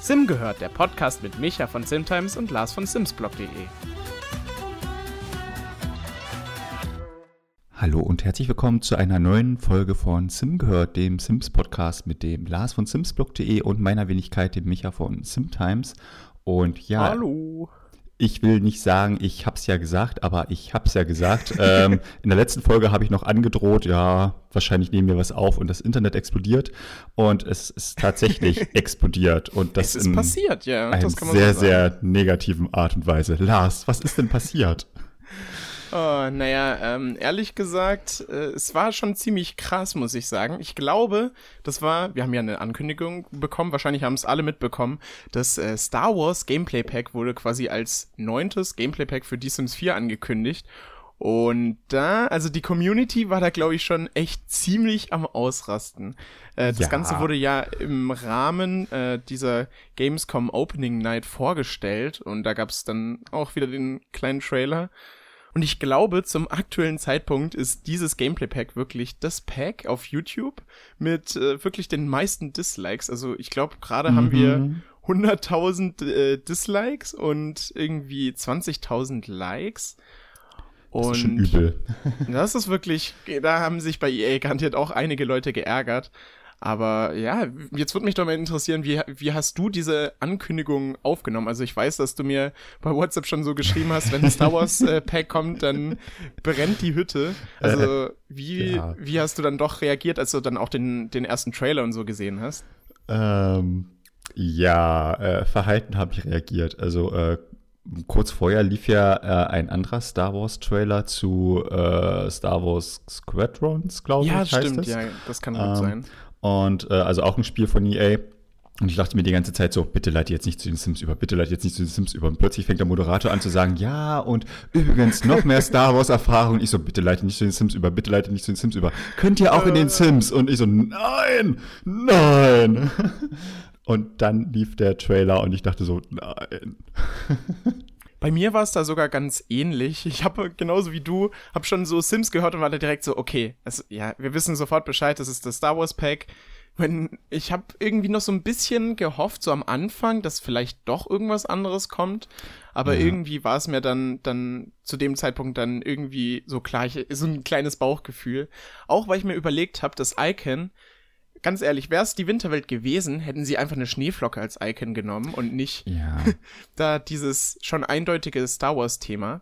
Sim gehört, der Podcast mit Micha von Simtimes und Lars von Simsblog.de. Hallo und herzlich willkommen zu einer neuen Folge von Sim gehört, dem Sims Podcast mit dem Lars von Simsblog.de und meiner Wenigkeit, dem Micha von Simtimes. Und ja, Hallo. Ich will nicht sagen, ich hab's ja gesagt, aber ich hab's ja gesagt. ähm, in der letzten Folge habe ich noch angedroht, ja, wahrscheinlich nehmen wir was auf und das Internet explodiert. Und es ist tatsächlich explodiert. Und das Es ist in passiert, ja. einer Das man sehr, so sehr negativen Art und Weise. Lars, was ist denn passiert? Oh, naja, ähm, ehrlich gesagt, äh, es war schon ziemlich krass, muss ich sagen. Ich glaube, das war, wir haben ja eine Ankündigung bekommen, wahrscheinlich haben es alle mitbekommen, das äh, Star Wars Gameplay Pack wurde quasi als neuntes Gameplay Pack für The Sims 4 angekündigt. Und da, also die Community war da, glaube ich, schon echt ziemlich am Ausrasten. Äh, das Ja. Ganze wurde ja im Rahmen äh, dieser Gamescom Opening Night vorgestellt und da gab es dann auch wieder den kleinen Trailer. Und ich glaube, zum aktuellen Zeitpunkt ist dieses Gameplay Pack wirklich das Pack auf YouTube mit äh, wirklich den meisten Dislikes. Also ich glaube, gerade haben wir Mhm. 100.000 äh, Dislikes und irgendwie 20.000 Likes. Das Und ist schon übel. das ist wirklich, da haben sich bei EA garantiert auch einige Leute geärgert. Aber ja, jetzt würde mich doch mal interessieren, wie, wie hast du diese Ankündigung aufgenommen? Also ich weiß, dass du mir bei WhatsApp schon so geschrieben hast, wenn ein Star Wars äh, Pack kommt, dann brennt die Hütte. Also wie, ja. wie hast du dann doch reagiert, als du dann auch den, den ersten Trailer und so gesehen hast? Ähm, ja, äh, verhalten habe ich reagiert. Also äh, kurz vorher lief ja äh, ein anderer Star Wars Trailer zu äh, Star Wars Squadrons, glaube Ja, ich. heißt stimmt, es. ja, das kann gut Ähm, sein. Und äh, also auch ein Spiel von EA. Und ich dachte mir die ganze Zeit so, bitte leite jetzt nicht zu den Sims über, bitte leite jetzt nicht zu den Sims über. Und plötzlich fängt der Moderator an zu sagen, ja, und übrigens noch mehr Star Wars Erfahrung. Ich so, bitte leite nicht zu den Sims über, bitte leite nicht zu den Sims über. Könnt ihr auch in den Sims? Und ich so, nein, nein. Und dann lief der Trailer und ich dachte so, nein. Bei mir war es da sogar ganz ähnlich. Ich habe genauso wie du, habe schon so Sims gehört und war da direkt so, okay, also, ja, wir wissen sofort Bescheid, das ist das Star Wars Pack. Wenn ich habe irgendwie noch so ein bisschen gehofft, so am Anfang, dass vielleicht doch irgendwas anderes kommt, aber Ja. irgendwie war es mir dann dann zu dem Zeitpunkt dann irgendwie so klar, ich, so ein kleines Bauchgefühl. Auch weil ich mir überlegt habe, das Icon Ganz ehrlich, wäre es die Winterwelt gewesen, hätten sie einfach eine Schneeflocke als Icon genommen und nicht Ja. da dieses schon eindeutige Star Wars-Thema.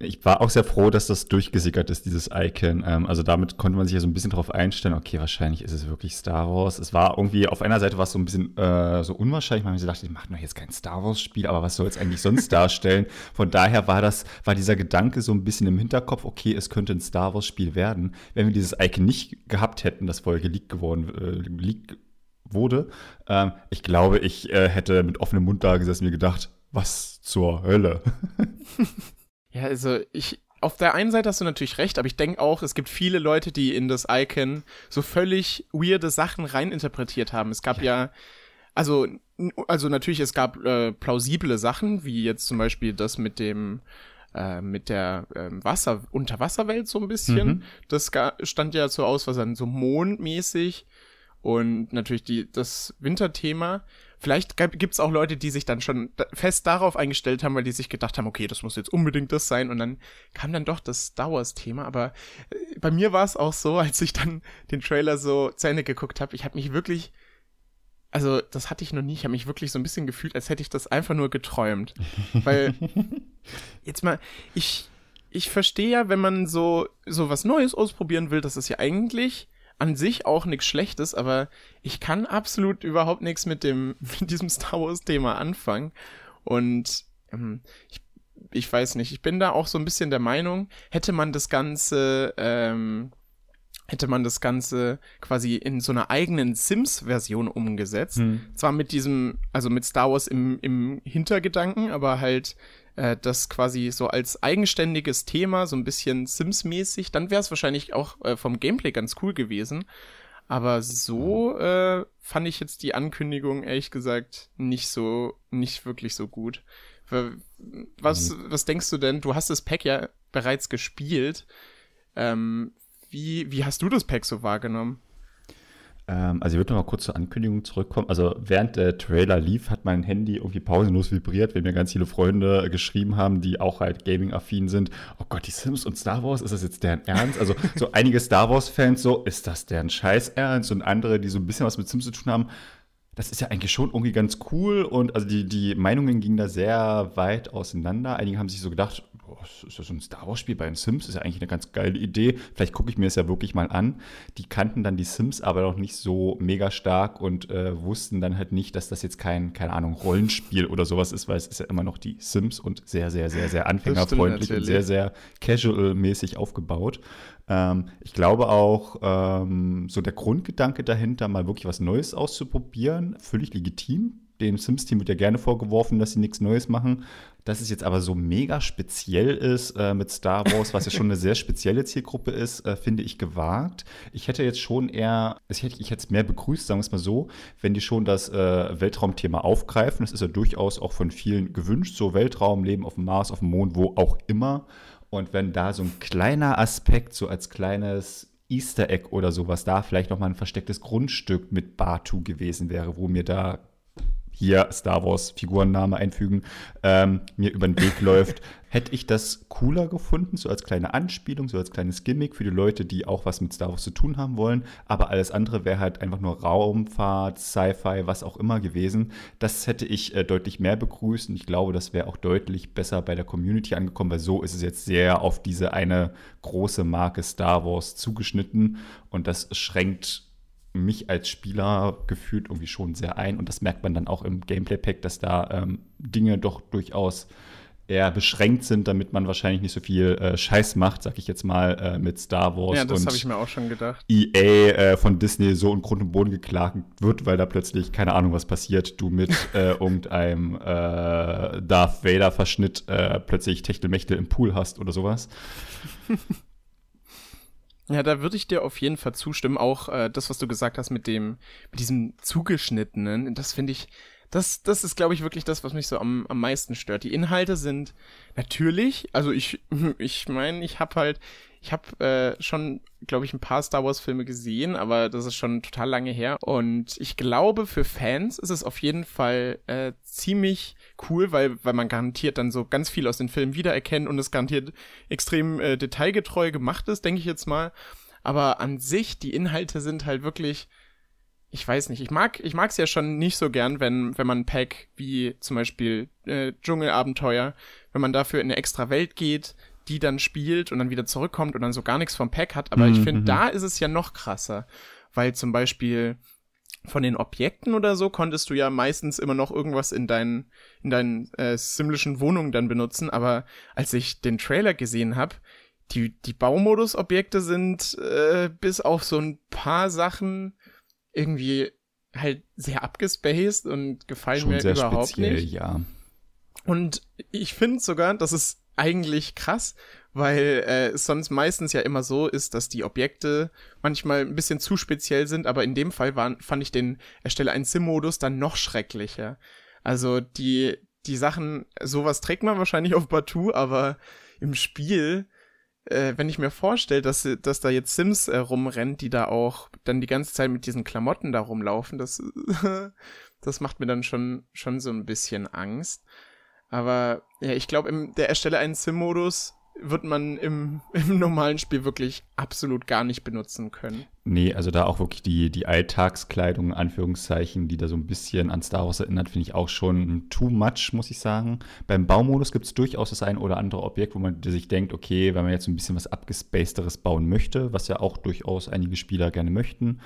Ich war auch sehr froh, dass das durchgesickert ist, dieses Icon. Ähm, also damit konnte man sich ja so ein bisschen darauf einstellen, okay, wahrscheinlich ist es wirklich Star Wars. Es war irgendwie, auf einer Seite war es so ein bisschen äh, so unwahrscheinlich, weil man dachte, die machen doch jetzt kein Star Wars-Spiel, aber was soll es eigentlich sonst darstellen? Von daher war das, war dieser Gedanke so ein bisschen im Hinterkopf, okay, es könnte ein Star Wars-Spiel werden. Wenn wir dieses Icon nicht gehabt hätten, das vorher geleakt geworden, äh, geleakt wurde, ähm, ich glaube, ich äh, hätte mit offenem Mund da gesessen und mir gedacht, was zur Hölle? Ja, also ich, auf der einen Seite hast du natürlich recht, aber ich denke auch, es gibt viele Leute, die in das Icon so völlig weirde Sachen reininterpretiert haben. Es gab ja, also, n- also natürlich, es gab äh, plausible Sachen, wie jetzt zum Beispiel das mit dem, äh, mit der ähm, Wasser, Unterwasserwelt so ein bisschen. Mhm. Das stand ja so aus, was dann so mondmäßig und natürlich die, das Winterthema. Vielleicht gibt es auch Leute, die sich dann schon fest darauf eingestellt haben, weil die sich gedacht haben, okay, das muss jetzt unbedingt das sein. Und dann kam dann doch das Star Wars-Thema. Aber äh, bei mir war es auch so, als ich dann den Trailer so zu Ende geguckt habe, ich habe mich wirklich, also das hatte ich noch nie, ich habe mich wirklich so ein bisschen gefühlt, als hätte ich das einfach nur geträumt. Weil, jetzt mal, ich, ich verstehe ja, wenn man so, so was Neues ausprobieren will, das ist ja eigentlich an sich auch nichts Schlechtes, aber ich kann absolut überhaupt nichts mit dem, mit diesem Star Wars-Thema anfangen. Und ähm, ich, ich weiß nicht, ich bin da auch so ein bisschen der Meinung, hätte man das Ganze, ähm, hätte man das Ganze quasi in so einer eigenen Sims-Version umgesetzt. Zwar mit diesem, also mit Star Wars im, im Hintergedanken, aber halt äh, das quasi so als eigenständiges Thema, so ein bisschen Sims-mäßig, dann wäre es wahrscheinlich auch äh, vom Gameplay ganz cool gewesen. Aber so äh, fand ich jetzt die Ankündigung ehrlich gesagt nicht so, nicht wirklich so gut. Wa- Was, was denkst du denn? Du hast das Pack ja bereits gespielt. Ähm, wie, wie hast du das Pack so wahrgenommen? Ähm, also ich würde noch mal kurz zur Ankündigung zurückkommen. Also während der Trailer lief, hat mein Handy irgendwie pausenlos vibriert, weil mir ganz viele Freunde geschrieben haben, die auch halt Gaming-affin sind. Oh Gott, die Sims und Star Wars, ist das jetzt deren Ernst? Also so einige Star Wars-Fans so, ist das deren Scheiß Ernst? Und andere, die so ein bisschen was mit Sims zu tun haben, das ist ja eigentlich schon irgendwie ganz cool und also die, die Meinungen gingen da sehr weit auseinander. Einige haben sich so gedacht, oh, ist das so ein Star Wars-Spiel bei den Sims? Ist ja eigentlich eine ganz geile Idee. Vielleicht gucke ich mir das ja wirklich mal an. Die kannten dann die Sims aber noch nicht so mega stark und äh, wussten dann halt nicht, dass das jetzt kein, keine Ahnung, Rollenspiel oder sowas ist, weil es ist ja immer noch die Sims und sehr, sehr, sehr, sehr anfängerfreundlich und sehr, sehr casual-mäßig aufgebaut. Ähm, ich glaube auch, ähm, so der Grundgedanke dahinter, mal wirklich was Neues auszuprobieren, völlig legitim. Dem Sims-Team wird ja gerne vorgeworfen, dass sie nichts Neues machen. Dass es jetzt aber so mega speziell ist äh, mit Star Wars, was ja schon eine sehr spezielle Zielgruppe ist, äh, finde ich gewagt. Ich hätte jetzt schon eher, ich hätte, ich hätte es mehr begrüßt, sagen wir es mal so, wenn die schon das äh, Weltraumthema aufgreifen. Das ist ja durchaus auch von vielen gewünscht, so Weltraum, Leben auf dem Mars, auf dem Mond, wo auch immer. Und wenn da so ein kleiner Aspekt, so als kleines Easter Egg oder sowas, da vielleicht nochmal ein verstecktes Grundstück mit Batu gewesen wäre, wo mir da hier Star Wars Figurenname einfügen, ähm, mir über den Weg läuft, hätte ich das cooler gefunden, so als kleine Anspielung, so als kleines Gimmick für die Leute, die auch was mit Star Wars zu tun haben wollen. Aber alles andere wäre halt einfach nur Raumfahrt, Sci-Fi, was auch immer gewesen. Das hätte ich äh, deutlich mehr begrüßt und ich glaube, das wäre auch deutlich besser bei der Community angekommen, weil so ist es jetzt sehr auf diese eine große Marke Star Wars zugeschnitten und das schränkt mich als Spieler gefühlt irgendwie schon sehr ein. Und das merkt man dann auch im Gameplay-Pack, dass da ähm, Dinge doch durchaus eher beschränkt sind, damit man wahrscheinlich nicht so viel äh, Scheiß macht, sag ich jetzt mal, äh, mit Star Wars. Ja, das habe ich mir auch schon gedacht. EA äh, von Disney so in Grund und Boden geklagt wird, weil da plötzlich, keine Ahnung, was passiert, du mit äh, irgendeinem äh, Darth Vader-Verschnitt äh, plötzlich Techtelmechtel im Pool hast oder sowas. Ja, da würde ich dir auf jeden Fall zustimmen. Auch äh, das, was du gesagt hast mit dem, mit diesem zugeschnittenen, das finde ich, das, das ist, glaube ich, wirklich das, was mich so am, am meisten stört. Die Inhalte sind natürlich, also ich, ich meine, ich habe halt, ich habe äh, schon, glaube ich, ein paar Star Wars-Filme gesehen, aber das ist schon total lange her. Und ich glaube, für Fans ist es auf jeden Fall äh, ziemlich cool, weil, weil man garantiert dann so ganz viel aus den Filmen wiedererkennt und es garantiert extrem äh, detailgetreu gemacht ist, denke ich jetzt mal. Aber an sich, die Inhalte sind halt wirklich ich weiß nicht, ich mag, ich mag's ja schon nicht so gern, wenn, wenn man ein Pack wie zum Beispiel äh, Dschungelabenteuer, wenn man dafür in eine extra Welt geht, die dann spielt und dann wieder zurückkommt und dann so gar nichts vom Pack hat. Aber mhm. ich finde, mhm. da ist es ja noch krasser, weil zum Beispiel von den Objekten oder so konntest du ja meistens immer noch irgendwas in deinen in deinen äh, simlischen Wohnungen dann benutzen. Aber als ich den Trailer gesehen habe, die die Baumodus-Objekte sind äh, bis auf so ein paar Sachen irgendwie halt sehr abgespaced und gefallen Schon mir überhaupt speziell, nicht. Ja. Und ich finde sogar, das ist eigentlich krass, weil äh, es sonst meistens ja immer so ist, dass die Objekte manchmal ein bisschen zu speziell sind, aber in dem Fall waren, fand ich den Erstelle einen Sim-Modus dann noch schrecklicher. Also die, die Sachen, sowas trägt man wahrscheinlich auf Batu, aber im Spiel, äh, wenn ich mir vorstelle, dass, dass da jetzt Sims äh, rumrennt, die da auch dann die ganze Zeit mit diesen Klamotten da rumlaufen, das, das macht mir dann schon, schon so ein bisschen Angst. Aber ja, ich glaube, der Erstelle einen Sim-Modus wird man im, im normalen Spiel wirklich absolut gar nicht benutzen können. Nee, also da auch wirklich die, die Alltagskleidung, Anführungszeichen, die da so ein bisschen an Star Wars erinnert, finde ich auch schon too much, muss ich sagen. Beim Baumodus gibt es durchaus das ein oder andere Objekt, wo man sich denkt, okay, wenn man jetzt ein bisschen was abgespacederes bauen möchte, was ja auch durchaus einige Spieler gerne möchten,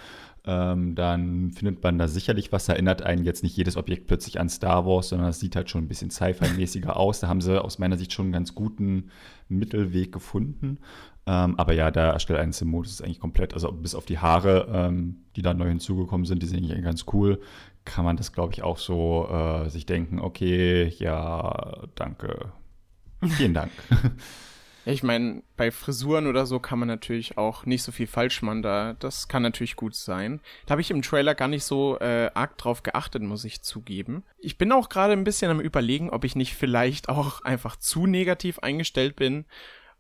ähm, dann findet man da sicherlich was. Erinnert einen jetzt nicht jedes Objekt plötzlich an Star Wars, sondern es sieht halt schon ein bisschen Sci-Fi-mäßiger aus. Da haben sie aus meiner Sicht schon einen ganz guten Mittelweg gefunden. Ähm, aber ja, der erstellt einen Sim-Modus ist eigentlich komplett, also bis auf die Haare, ähm, die da neu hinzugekommen sind, die sind eigentlich ganz cool, kann man das, glaube ich, auch so äh, sich denken, okay, ja, danke. Vielen Dank. Ich meine, bei Frisuren oder so kann man natürlich auch nicht so viel falsch machen. Da, das kann natürlich gut sein. Da habe ich im Trailer gar nicht so äh, arg drauf geachtet, muss ich zugeben. Ich bin auch gerade ein bisschen am überlegen, ob ich nicht vielleicht auch einfach zu negativ eingestellt bin,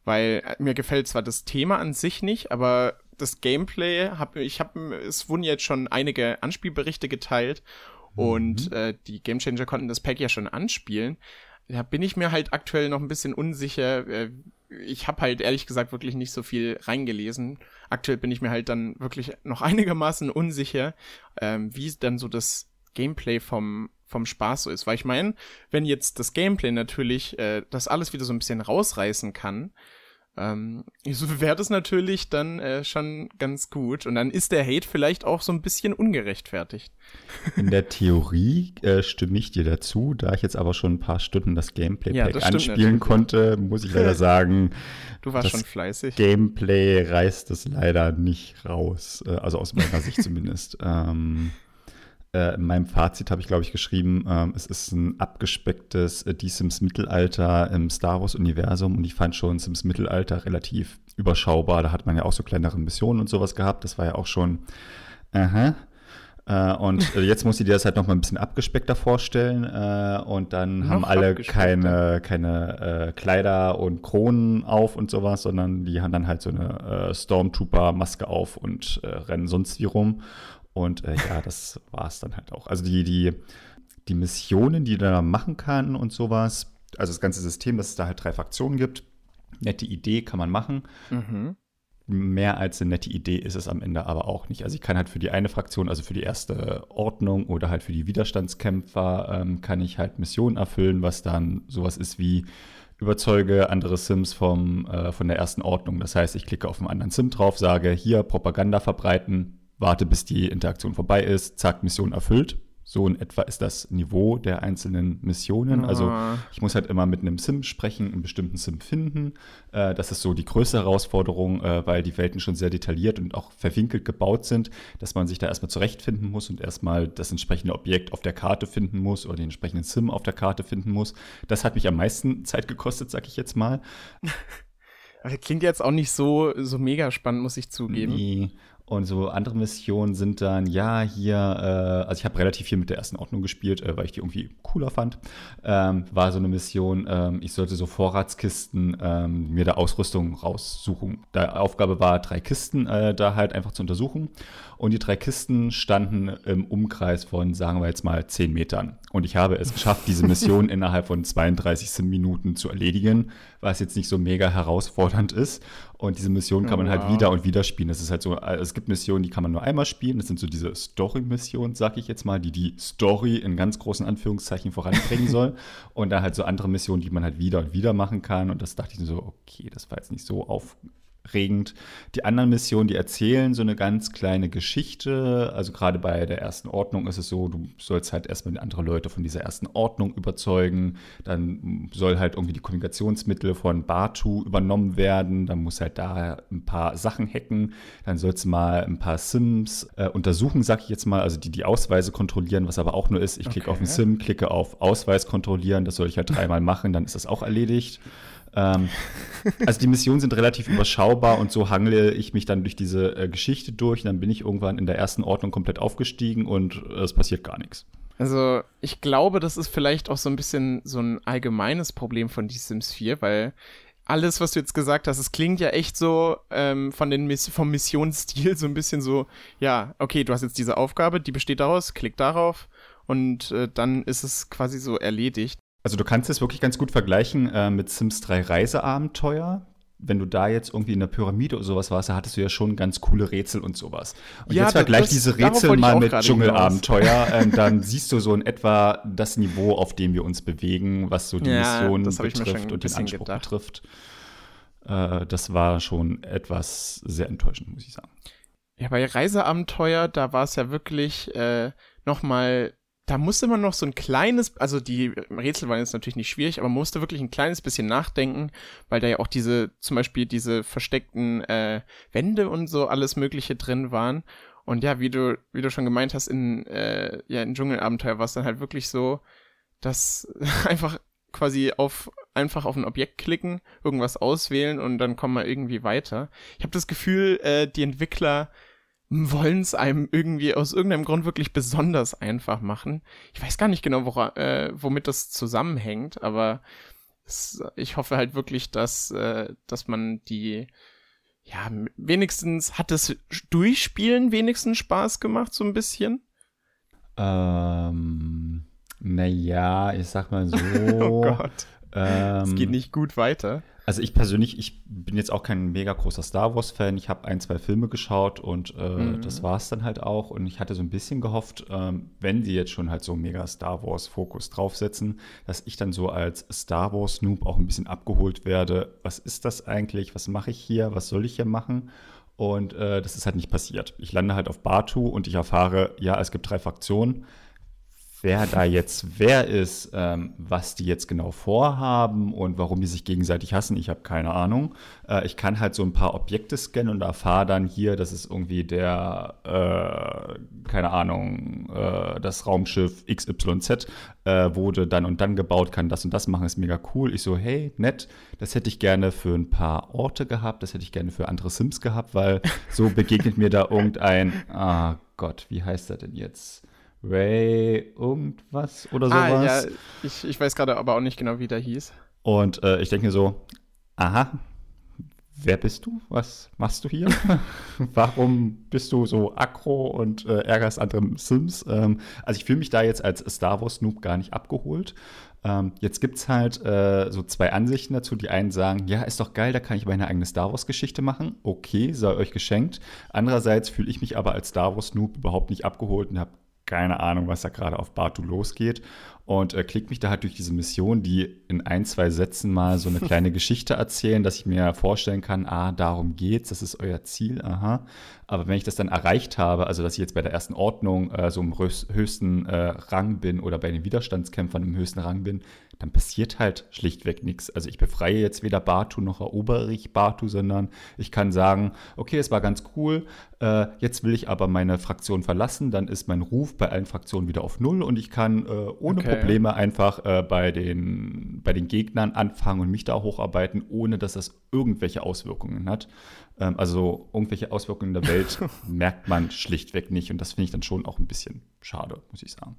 weil äh, mir gefällt zwar das Thema an sich nicht, aber das Gameplay, hab, ich habe, es wurden jetzt schon einige Anspielberichte geteilt und mhm. äh, die Gamechanger konnten das Pack ja schon anspielen. Da bin ich mir halt aktuell noch ein bisschen unsicher. Äh, ich habe halt ehrlich gesagt wirklich nicht so viel reingelesen. Aktuell bin ich mir halt dann wirklich noch einigermaßen unsicher, ähm, wie dann so das Gameplay vom vom Spaß so ist. Weil ich meine, wenn jetzt das Gameplay natürlich äh, das alles wieder so ein bisschen rausreißen kann, ähm, so wäre das natürlich dann äh, schon ganz gut. Und dann ist der Hate vielleicht auch so ein bisschen ungerechtfertigt. In der Theorie äh, stimme ich dir dazu. Da ich jetzt aber schon ein paar Stunden das Gameplay-Pack ja, anspielen konnte, muss ich leider sagen, du warst schon fleißig. Gameplay reißt es leider nicht raus. Äh, also aus meiner Sicht zumindest. Ähm, äh, in meinem Fazit habe ich, glaube ich, geschrieben, ähm, es ist ein abgespecktes äh, Die Sims Mittelalter im Star Wars-Universum und ich fand schon Sims Mittelalter relativ überschaubar. Da hat man ja auch so kleinere Missionen und sowas gehabt. Das war ja auch schon, aha. Äh, und äh, jetzt muss ich dir das halt noch mal ein bisschen abgespeckter vorstellen. Äh, und dann noch haben alle keine, keine Kleider und Kronen auf und sowas, sondern die haben dann halt so eine Stormtrooper-Maske auf und rennen sonst wie rum. Und äh, ja, das war es dann halt auch. Also die, die, die Missionen, die du da machen kann und sowas, also das ganze System, dass es da halt drei Fraktionen gibt. Nette Idee kann man machen. Mhm. Mehr als eine nette Idee ist es am Ende aber auch nicht. Also ich kann halt für die eine Fraktion, also für die erste Ordnung oder halt für die Widerstandskämpfer, ähm, kann ich halt Missionen erfüllen, was dann sowas ist wie überzeuge andere Sims vom, äh, von der ersten Ordnung. Das heißt, ich klicke auf einen anderen Sim drauf, sage hier Propaganda verbreiten, warte, bis die Interaktion vorbei ist, zack, Mission erfüllt. So in etwa ist das Niveau der einzelnen Missionen. Also ah. ich muss halt immer mit einem Sim sprechen, einen bestimmten Sim finden. Äh, das ist so die größte Herausforderung, äh, weil die Welten schon sehr detailliert und auch verwinkelt gebaut sind, dass man sich da erstmal zurechtfinden muss und erstmal das entsprechende Objekt auf der Karte finden muss oder den entsprechenden Sim auf der Karte finden muss. Das hat mich am meisten Zeit gekostet, sag ich jetzt mal. Klingt jetzt auch nicht so, so mega spannend, muss ich zugeben. Nee. Und so andere Missionen sind dann, ja, hier, äh, also ich habe relativ viel mit der ersten Ordnung gespielt, äh, weil ich die irgendwie cooler fand. Ähm, war so eine Mission, ähm, ich sollte so Vorratskisten ähm, mir da Ausrüstung raussuchen. Die Aufgabe war, drei Kisten äh, da halt einfach zu untersuchen. Und die drei Kisten standen im Umkreis von, sagen wir jetzt mal, 10 Metern. Und ich habe es geschafft, diese Mission innerhalb von 32 Minuten zu erledigen, was jetzt nicht so mega herausfordernd ist. Und diese Mission kann man oh, wow. halt wieder und wieder spielen. Das ist halt so, also es gibt Missionen, die kann man nur einmal spielen. Das sind so diese Story-Missionen, sag ich jetzt mal, die die Story in ganz großen Anführungszeichen voranbringen soll. und dann halt so andere Missionen, die man halt wieder und wieder machen kann. Und das dachte ich so, okay, das war jetzt nicht so auf, regend. Die anderen Missionen, die erzählen so eine ganz kleine Geschichte. Also gerade bei der ersten Ordnung ist es so, du sollst halt erstmal andere Leute von dieser ersten Ordnung überzeugen. Dann soll halt irgendwie die Kommunikationsmittel von Batu übernommen werden. Dann muss halt da ein paar Sachen hacken. Dann sollst du mal ein paar Sims äh, untersuchen, sag ich jetzt mal. Also die die Ausweise kontrollieren, was aber auch nur ist, ich klicke okay. auf einen Sim, klicke auf Ausweis kontrollieren. Das soll ich halt dreimal machen, dann ist das auch erledigt. Ähm, also die Missionen sind relativ überschaubar und so hangle ich mich dann durch diese äh, Geschichte durch. Und dann bin ich irgendwann in der ersten Ordnung komplett aufgestiegen und äh, es passiert gar nichts. Also ich glaube, das ist vielleicht auch so ein bisschen so ein allgemeines Problem von die Sims 4, weil alles, was du jetzt gesagt hast, es klingt ja echt so ähm, von den Miss vom Missionsstil so ein bisschen so, ja, okay, du hast jetzt diese Aufgabe, die besteht daraus, klick darauf und äh, dann ist es quasi so erledigt. Also du kannst es wirklich ganz gut vergleichen äh, mit Sims 3 Reiseabenteuer. Wenn du da jetzt irgendwie in der Pyramide oder sowas warst, da hattest du ja schon ganz coole Rätsel und sowas. Und ja, jetzt vergleich das, diese Rätsel mal mit Dschungelabenteuer, ähm, dann siehst du so in etwa das Niveau, auf dem wir uns bewegen, was so die ja, Mission betrifft und den Anspruch gedacht. betrifft. Äh, das war schon etwas sehr enttäuschend, muss ich sagen. Ja, bei Reiseabenteuer, da war es ja wirklich äh, noch mal da musste man noch so ein kleines, also die Rätsel waren jetzt natürlich nicht schwierig, aber man musste wirklich ein kleines bisschen nachdenken, weil da ja auch diese, zum Beispiel diese versteckten äh, Wände und so alles Mögliche drin waren. Und ja, wie du, wie du schon gemeint hast, in, äh, ja, in Dschungelabenteuer war es dann halt wirklich so, dass einfach quasi auf einfach auf ein Objekt klicken, irgendwas auswählen und dann kommen wir irgendwie weiter. Ich habe das Gefühl, äh, die Entwickler wollen es einem irgendwie aus irgendeinem Grund wirklich besonders einfach machen. Ich weiß gar nicht genau, wora, äh, womit das zusammenhängt, aber es, ich hoffe halt wirklich, dass, äh, dass man die, ja, wenigstens hat das Durchspielen wenigstens Spaß gemacht, so ein bisschen. Ähm, naja, ich sag mal so. oh Gott. Ähm, es geht nicht gut weiter. Also ich persönlich, ich bin jetzt auch kein mega großer Star Wars-Fan. Ich habe ein, zwei Filme geschaut und äh, mhm. das war es dann halt auch. Und ich hatte so ein bisschen gehofft, ähm, wenn sie jetzt schon halt so mega Star Wars-Fokus draufsetzen, dass ich dann so als Star Wars-Noob auch ein bisschen abgeholt werde. Was ist das eigentlich? Was mache ich hier? Was soll ich hier machen? Und äh, das ist halt nicht passiert. Ich lande halt auf Batu und ich erfahre, ja, es gibt drei Fraktionen wer da jetzt wer ist, ähm, was die jetzt genau vorhaben und warum die sich gegenseitig hassen, ich habe keine Ahnung. Äh, ich kann halt so ein paar Objekte scannen und erfahre dann hier, das ist irgendwie der, äh, keine Ahnung, äh, das Raumschiff XYZ äh, wurde dann und dann gebaut, kann das und das machen, ist mega cool. Ich so, hey, nett, das hätte ich gerne für ein paar Orte gehabt, das hätte ich gerne für andere Sims gehabt, weil so begegnet mir da irgendein, ah Gott, wie heißt er denn jetzt? Ray irgendwas oder sowas. Ah, ja, ich, ich weiß gerade aber auch nicht genau, wie der hieß. Und äh, ich denke mir so, aha, wer bist du? Was machst du hier? Warum bist du so aggro und äh, ärgerst andere Sims? Ähm, also ich fühle mich da jetzt als Star Wars Noob gar nicht abgeholt. Ähm, jetzt gibt es halt äh, so zwei Ansichten dazu. Die einen sagen, ja, ist doch geil, da kann ich meine eigene Star Wars-Geschichte machen. Okay, sei euch geschenkt. Andererseits fühle ich mich aber als Star Wars Noob überhaupt nicht abgeholt und habe keine Ahnung, was da gerade auf Batu losgeht. Und äh, klickt mich da halt durch diese Mission, die in ein, zwei Sätzen mal so eine kleine Geschichte erzählen, dass ich mir vorstellen kann, ah, darum geht's, das ist euer Ziel, aha. Aber wenn ich das dann erreicht habe, also dass ich jetzt bei der ersten Ordnung äh, so im höchsten äh, Rang bin oder bei den Widerstandskämpfern im höchsten Rang bin, dann passiert halt schlichtweg nichts. Also ich befreie jetzt weder Batu noch erobere ich Batu, sondern ich kann sagen, okay, es war ganz cool, äh, jetzt will ich aber meine Fraktion verlassen, dann ist mein Ruf bei allen Fraktionen wieder auf Null und ich kann äh, ohne okay. Probleme einfach äh, bei, den, bei den Gegnern anfangen und mich da hocharbeiten, ohne dass das irgendwelche Auswirkungen hat. Ähm, also irgendwelche Auswirkungen in der Welt merkt man schlichtweg nicht und das finde ich dann schon auch ein bisschen schade, muss ich sagen.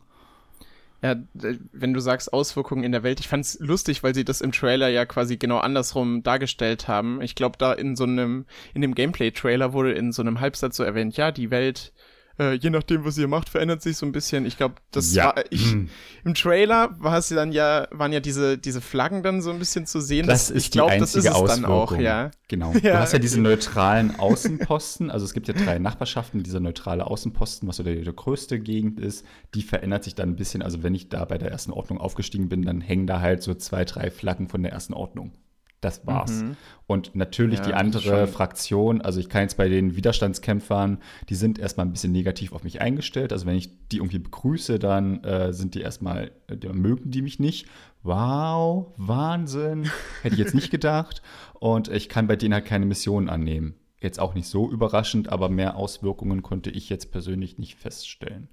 Ja, wenn du sagst Auswirkungen in der Welt, ich fand's lustig, weil sie das im Trailer ja quasi genau andersrum dargestellt haben. Ich glaube, da in so einem, in dem Gameplay-Trailer wurde in so einem Halbsatz so erwähnt, ja, die Welt äh, je nachdem, was ihr macht, verändert sich so ein bisschen. Ich glaube, das ja. war ich hm. im Trailer war es dann ja waren ja diese diese Flaggen dann so ein bisschen zu sehen. Das, das ist ich glaube, das ist es dann auch, ja. Genau. Ja. Du hast ja diese neutralen Außenposten, also es gibt ja drei Nachbarschaften, dieser neutrale Außenposten, was so der, der größte Gegend ist, die verändert sich dann ein bisschen. Also wenn ich da bei der ersten Ordnung aufgestiegen bin, dann hängen da halt so zwei, drei Flaggen von der ersten Ordnung. Das war's. Mhm. Und natürlich ja, die andere Fraktion, also ich kann jetzt bei den Widerstandskämpfern, die sind erstmal ein bisschen negativ auf mich eingestellt. Also wenn ich die irgendwie begrüße, dann äh, sind die erstmal, äh, mögen die mich nicht. Wow, Wahnsinn. Hätte ich jetzt nicht gedacht. Und ich kann bei denen halt keine Missionen annehmen. Jetzt auch nicht so überraschend, aber mehr Auswirkungen konnte ich jetzt persönlich nicht feststellen.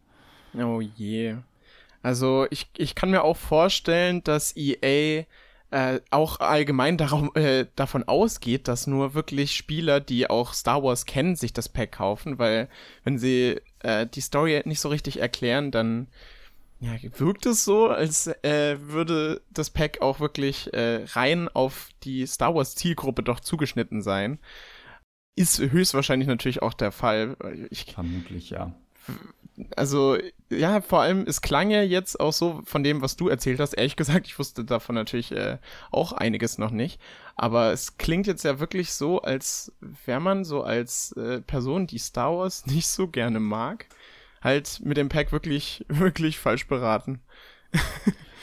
Oh je. Also ich, ich kann mir auch vorstellen, dass EA äh, auch allgemein darum, äh, davon ausgeht, dass nur wirklich Spieler, die auch Star Wars kennen, sich das Pack kaufen, weil wenn sie äh, die Story nicht so richtig erklären, dann ja, wirkt es so, als äh, würde das Pack auch wirklich äh, rein auf die Star Wars Zielgruppe doch zugeschnitten sein. Ist höchstwahrscheinlich natürlich auch der Fall. Ich, Vermutlich, ja also ja, vor allem, es klang ja jetzt auch so von dem, was du erzählt hast. Ehrlich gesagt, ich wusste davon natürlich äh, auch einiges noch nicht. Aber es klingt jetzt ja wirklich so, als wäre man so als äh, Person, die Star Wars nicht so gerne mag, halt mit dem Pack wirklich, wirklich falsch beraten.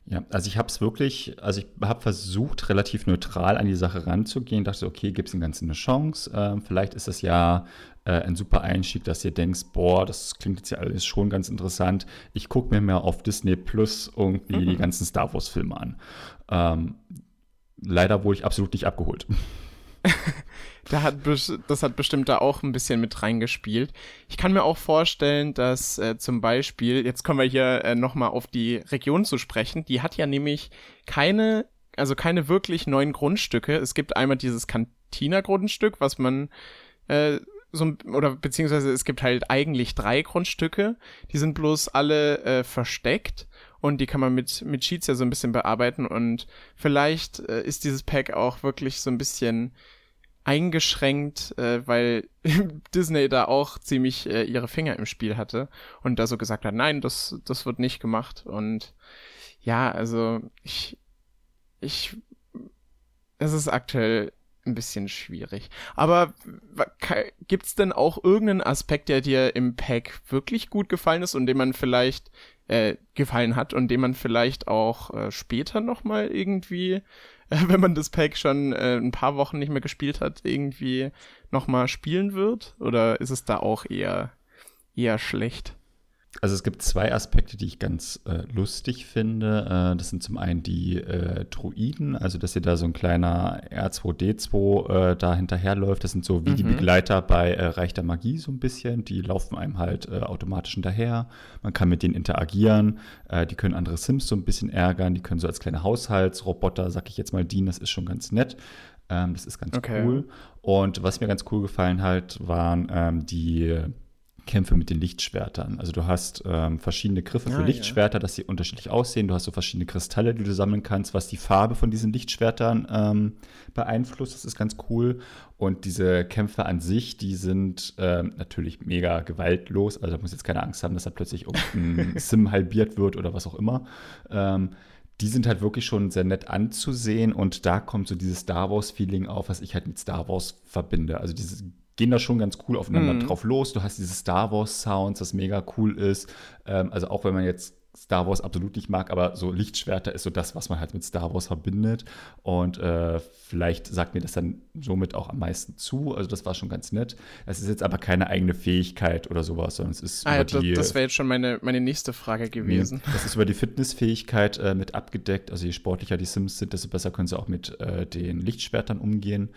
Ja, also ich habe es wirklich, also ich habe versucht, relativ neutral an die Sache ranzugehen. Dachte, okay, gibt es dem Ganzen eine Chance? Ähm, vielleicht ist es ja äh, ein super Einstieg, dass ihr denkt, boah, das klingt jetzt ja alles schon ganz interessant. Ich gucke mir mal auf Disney Plus irgendwie mhm. die ganzen Star Wars-Filme an. Ähm, leider wurde ich absolut nicht abgeholt. da hat das hat bestimmt da auch ein bisschen mit reingespielt. Ich kann mir auch vorstellen, dass äh, zum Beispiel, jetzt kommen wir hier äh, nochmal auf die Region zu sprechen, die hat ja nämlich keine, also keine wirklich neuen Grundstücke. Es gibt einmal dieses Cantina-Grundstück, was man äh, so oder beziehungsweise es gibt halt eigentlich drei Grundstücke, die sind bloß alle äh, versteckt und die kann man mit mit Cheats ja so ein bisschen bearbeiten und vielleicht äh, ist dieses Pack auch wirklich so ein bisschen eingeschränkt, äh, weil Disney da auch ziemlich äh, ihre Finger im Spiel hatte und da so gesagt hat, nein, das, das wird nicht gemacht. Und ja, also ich, ich, es ist aktuell ein bisschen schwierig. Aber gibt's denn auch irgendeinen Aspekt, der dir im Pack wirklich gut gefallen ist und den man vielleicht äh, gefallen hat und den man vielleicht auch äh, später nochmal irgendwie, äh, wenn man das Pack schon äh, ein paar Wochen nicht mehr gespielt hat, irgendwie nochmal spielen wird? Oder ist es da auch eher, eher schlecht? Also es gibt zwei Aspekte, die ich ganz äh, lustig finde. Äh, das sind zum einen die äh, Druiden, also dass ihr da so ein kleiner R2D2 äh, da hinterherläuft. Das sind so wie mhm. die Begleiter bei äh, Reich der Magie so ein bisschen. Die laufen einem halt äh, automatisch hinterher. Man kann mit denen interagieren. die können andere Sims so ein bisschen ärgern. Die können so als kleine Haushaltsroboter, sag ich jetzt mal, dienen. Das ist schon ganz nett. Ähm, das ist ganz okay. cool. Und was mir ganz cool gefallen hat, waren ähm, die Kämpfe mit den Lichtschwertern. Also du hast ähm, verschiedene Griffe für ah, Lichtschwerter, ja. dass sie unterschiedlich aussehen. Du hast so verschiedene Kristalle, die du sammeln kannst, was die Farbe von diesen Lichtschwertern ähm, beeinflusst. Das ist ganz cool. Und diese Kämpfe an sich, die sind ähm, natürlich mega gewaltlos. Also da muss jetzt keine Angst haben, dass da plötzlich irgendein Sim halbiert wird oder was auch immer. Ähm, die sind halt wirklich schon sehr nett anzusehen und da kommt so dieses Star Wars-Feeling auf, was ich halt mit Star Wars verbinde. Also dieses gehen da schon ganz cool aufeinander mhm. drauf los. Du hast diese Star Wars Sounds, das mega cool ist. Ähm, also auch wenn man jetzt Star Wars absolut nicht mag, aber so Lichtschwerter ist so das, was man halt mit Star Wars verbindet. Und äh, vielleicht sagt mir das dann somit auch am meisten zu. Also das war schon ganz nett. Es ist jetzt aber keine eigene Fähigkeit oder sowas, sondern es ist ah, über ja, die. Das wäre jetzt schon meine, meine nächste Frage gewesen. Nee, das ist über die Fitnessfähigkeit äh, mit abgedeckt. Also je sportlicher die Sims sind, desto besser können sie auch mit äh, den Lichtschwertern umgehen.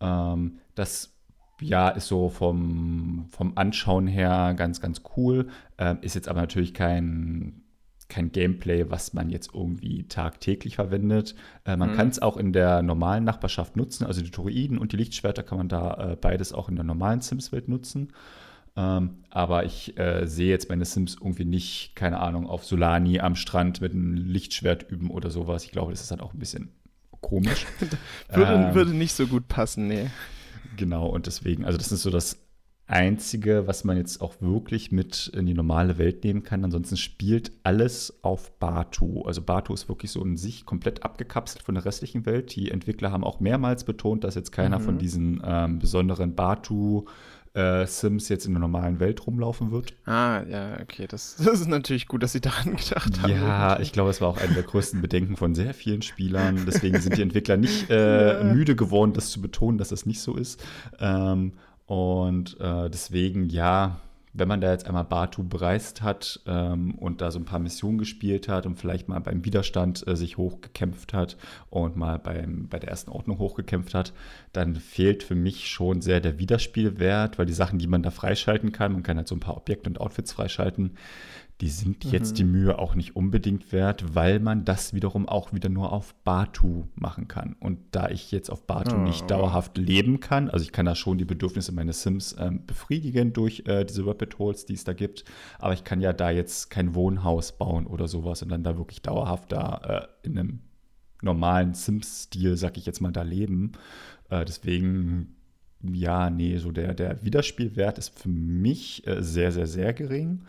Ähm, das ja, ist so vom, vom Anschauen her ganz, ganz cool. Äh, ist jetzt aber natürlich kein, kein Gameplay, was man jetzt irgendwie tagtäglich verwendet. Äh, man mhm. kann es auch in der normalen Nachbarschaft nutzen. Also die Druiden und die Lichtschwerter kann man da äh, beides auch in der normalen Sims-Welt nutzen. Ähm, aber ich äh, sehe jetzt meine Sims irgendwie nicht, keine Ahnung, auf Solani am Strand mit einem Lichtschwert üben oder sowas. Ich glaube, das ist dann auch ein bisschen komisch. würde, ähm, würde nicht so gut passen, nee. Genau, und deswegen, also das ist so das Einzige, was man jetzt auch wirklich mit in die normale Welt nehmen kann. Ansonsten spielt alles auf Batu. Also Batu ist wirklich so in sich komplett abgekapselt von der restlichen Welt. Die Entwickler haben auch mehrmals betont, dass jetzt keiner mhm. von diesen ähm, besonderen Batu äh, Sims jetzt in der normalen Welt rumlaufen wird. Ah, ja, okay. Das, das ist natürlich gut, dass sie daran gedacht haben. Ja, ich glaube, es war auch eine der größten Bedenken von sehr vielen Spielern. Deswegen sind die Entwickler nicht äh, müde geworden, das zu betonen, dass das nicht so ist. Ähm, und äh, deswegen, ja, wenn man da jetzt einmal Batu bereist hat ähm, und da so ein paar Missionen gespielt hat und vielleicht mal beim Widerstand äh, sich hochgekämpft hat und mal beim, bei der ersten Ordnung hochgekämpft hat, dann fehlt für mich schon sehr der Wiederspielwert, weil die Sachen, die man da freischalten kann, man kann halt so ein paar Objekte und Outfits freischalten, die sind mhm. jetzt die Mühe auch nicht unbedingt wert, weil man das wiederum auch wieder nur auf Batu machen kann. Und da ich jetzt auf Batu oh. nicht dauerhaft leben kann, also ich kann da schon die Bedürfnisse meines Sims ähm, befriedigen durch äh, diese Rapid Holes, die es da gibt, aber ich kann ja da jetzt kein Wohnhaus bauen oder sowas und dann da wirklich dauerhaft da äh, in einem normalen Sims-Stil, sag ich jetzt mal, da leben. Äh, deswegen ja, nee, so der, der Wiederspielwert ist für mich äh, sehr, sehr, sehr gering.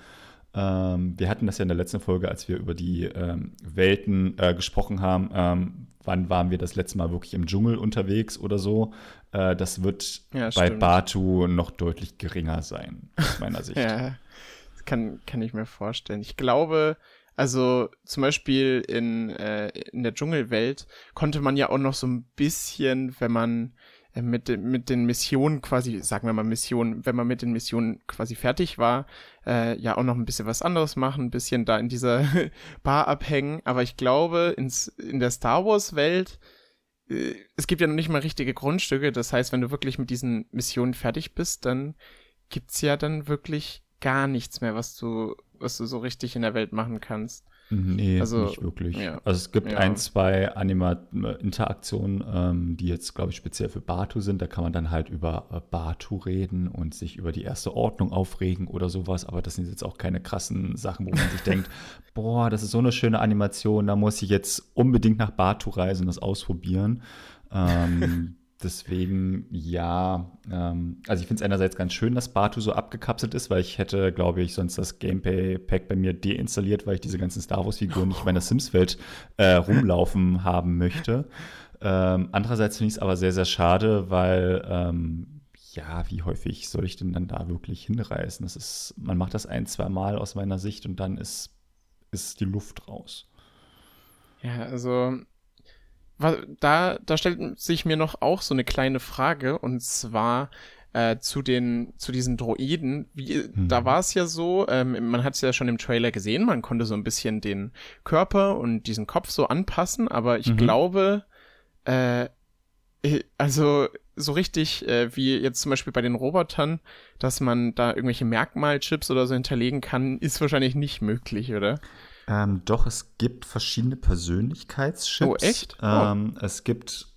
Ähm, wir hatten das ja in der letzten Folge, als wir über die ähm, Welten äh, gesprochen haben. Ähm, wann waren wir das letzte Mal wirklich im Dschungel unterwegs oder so? Äh, das wird ja, bei Batu noch deutlich geringer sein, aus meiner Sicht. ja, kann, kann ich mir vorstellen. Ich glaube, also zum Beispiel in, äh, in der Dschungelwelt konnte man ja auch noch so ein bisschen, wenn man mit, mit den Missionen quasi, sagen wir mal Missionen, wenn man mit den Missionen quasi fertig war, äh, ja auch noch ein bisschen was anderes machen, ein bisschen da in dieser Bar abhängen. Aber ich glaube, ins, in der Star Wars-Welt, äh, es gibt ja noch nicht mal richtige Grundstücke. Das heißt, wenn du wirklich mit diesen Missionen fertig bist, dann gibt's ja dann wirklich gar nichts mehr, was du, was du so richtig in der Welt machen kannst. Nee, also, nicht wirklich. Ja, also es gibt ja. ein, zwei Anima-Interaktionen, ähm, die jetzt, glaube ich, speziell für Batu sind. Da kann man dann halt über äh, Batu reden und sich über die erste Ordnung aufregen oder sowas. Aber das sind jetzt auch keine krassen Sachen, wo man sich denkt, boah, das ist so eine schöne Animation, da muss ich jetzt unbedingt nach Batu reisen und das ausprobieren. Ähm, deswegen, ja, ähm, also ich finde es einerseits ganz schön, dass Batu so abgekapselt ist, weil ich hätte, glaube ich, sonst das Gameplay-Pack bei mir deinstalliert, weil ich diese ganzen Star Wars-Figuren nicht in meiner Sims-Welt äh, rumlaufen haben möchte. Ähm, andererseits finde ich es aber sehr, sehr schade, weil ähm, ja, wie häufig soll ich denn dann da wirklich hinreißen? Das ist, man macht das ein, zwei Mal aus meiner Sicht und dann ist, ist die Luft raus. Ja, also da, da stellt sich mir noch auch so eine kleine Frage und zwar äh, zu den zu diesen Droiden. Wie, mhm. Da war es ja so, ähm, man hat es ja schon im Trailer gesehen, man konnte so ein bisschen den Körper und diesen Kopf so anpassen, aber ich mhm. glaube, äh, also so richtig äh, wie jetzt zum Beispiel bei den Robotern, dass man da irgendwelche Merkmalchips oder so hinterlegen kann, ist wahrscheinlich nicht möglich, oder? Ähm, doch, es gibt verschiedene Persönlichkeitschips. Oh, echt? Oh. Ähm, es gibt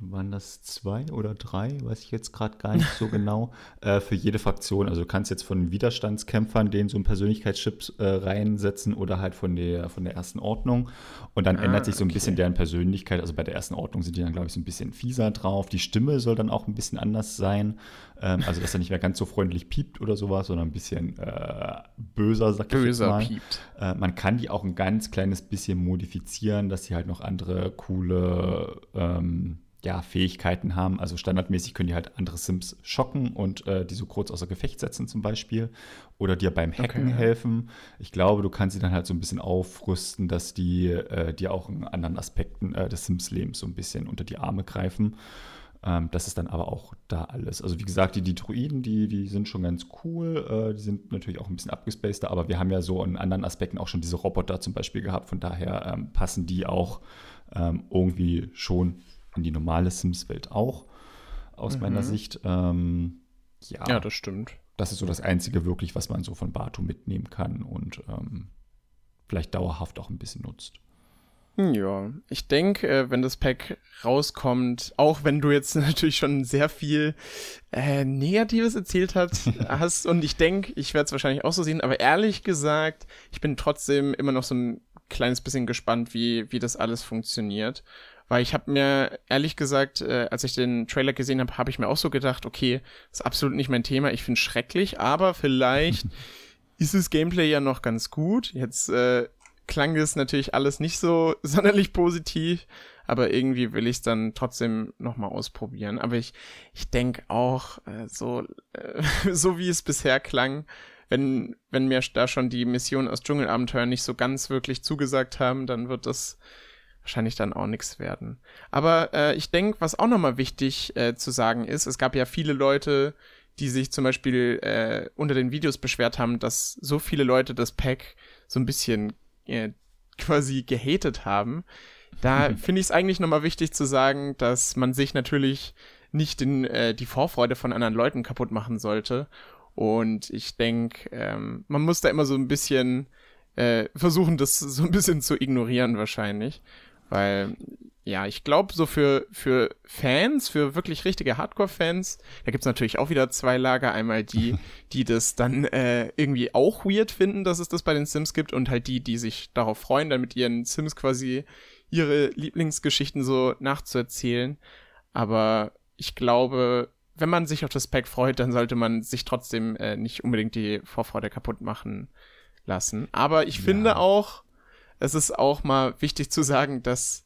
waren das zwei oder drei, weiß ich jetzt gerade gar nicht so genau, äh, für jede Fraktion. Also du kannst jetzt von Widerstandskämpfern den so einen Persönlichkeitschip äh, reinsetzen oder halt von der, von der ersten Ordnung. Und dann ah, ändert sich so ein okay. bisschen deren Persönlichkeit. Also bei der ersten Ordnung sind die dann, glaube ich, so ein bisschen fieser drauf. Die Stimme soll dann auch ein bisschen anders sein. Ähm, also dass er nicht mehr ganz so freundlich piept oder sowas, sondern ein bisschen äh, böser, sag böser ich jetzt mal. piept. Äh, man kann die auch ein ganz kleines bisschen modifizieren, dass sie halt noch andere coole ähm, ja, Fähigkeiten haben. Also standardmäßig können die halt andere Sims schocken und äh, die so kurz außer Gefecht setzen zum Beispiel. Oder dir beim Hacken okay. helfen. Ich glaube, du kannst sie dann halt so ein bisschen aufrüsten, dass die äh, dir auch in anderen Aspekten äh, des Sims-Lebens so ein bisschen unter die Arme greifen. Ähm, das ist dann aber auch da alles. Also wie gesagt, die, die Druiden, die, die sind schon ganz cool. Äh, die sind natürlich auch ein bisschen abgespaceder, aber wir haben ja so in anderen Aspekten auch schon diese Roboter zum Beispiel gehabt. Von daher ähm, passen die auch ähm, irgendwie schon in die normale Sims-Welt auch, aus mhm. meiner Sicht. Ähm, ja, ja, das stimmt. Das ist so das Einzige wirklich, was man so von Batu mitnehmen kann und ähm, vielleicht dauerhaft auch ein bisschen nutzt. Hm, ja, ich denke, äh, wenn das Pack rauskommt, auch wenn du jetzt natürlich schon sehr viel äh, Negatives erzählt hat, hast, und ich denke, ich werde es wahrscheinlich auch so sehen, aber ehrlich gesagt, ich bin trotzdem immer noch so ein kleines bisschen gespannt, wie, wie das alles funktioniert. Weil ich habe mir ehrlich gesagt, äh, als ich den Trailer gesehen habe, habe ich mir auch so gedacht, okay, ist absolut nicht mein Thema, ich finde schrecklich, aber vielleicht ist das Gameplay ja noch ganz gut. Jetzt äh, klang das natürlich alles nicht so sonderlich positiv, aber irgendwie will ich es dann trotzdem nochmal ausprobieren. Aber ich, ich denke auch, äh, so, äh, so wie es bisher klang, wenn, wenn mir da schon die Mission aus Dschungelabenteuer nicht so ganz wirklich zugesagt haben, dann wird das wahrscheinlich dann auch nichts werden. Aber äh, ich denke, was auch nochmal wichtig äh, zu sagen ist, es gab ja viele Leute, die sich zum Beispiel äh, unter den Videos beschwert haben, dass so viele Leute das Pack so ein bisschen äh, quasi gehatet haben. Da mhm. finde ich es eigentlich nochmal wichtig zu sagen, dass man sich natürlich nicht in, äh, die Vorfreude von anderen Leuten kaputt machen sollte. Und ich denke, ähm, man muss da immer so ein bisschen äh, versuchen, das so ein bisschen zu ignorieren wahrscheinlich. Weil, ja, ich glaube, so für, für Fans, für wirklich richtige Hardcore-Fans, da gibt's natürlich auch wieder zwei Lager. Einmal die, die das dann äh, irgendwie auch weird finden, dass es das bei den Sims gibt, und halt die, die sich darauf freuen, dann mit ihren Sims quasi ihre Lieblingsgeschichten so nachzuerzählen. Aber ich glaube, wenn man sich auf das Pack freut, dann sollte man sich trotzdem äh, nicht unbedingt die Vorfreude kaputt machen lassen. Aber ich ja. finde auch, es ist auch mal wichtig zu sagen, dass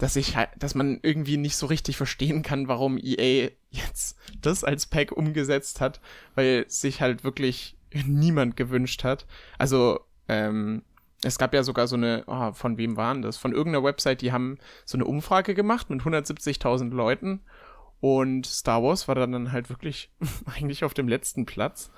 dass ich halt, dass man irgendwie nicht so richtig verstehen kann, warum EA jetzt das als Pack umgesetzt hat, weil sich halt wirklich niemand gewünscht hat. Also, ähm, es gab ja sogar so eine, oh, von wem waren das? Von irgendeiner Website, die haben so eine Umfrage gemacht mit 170.000 Leuten und Star Wars war dann halt wirklich eigentlich auf dem letzten Platz.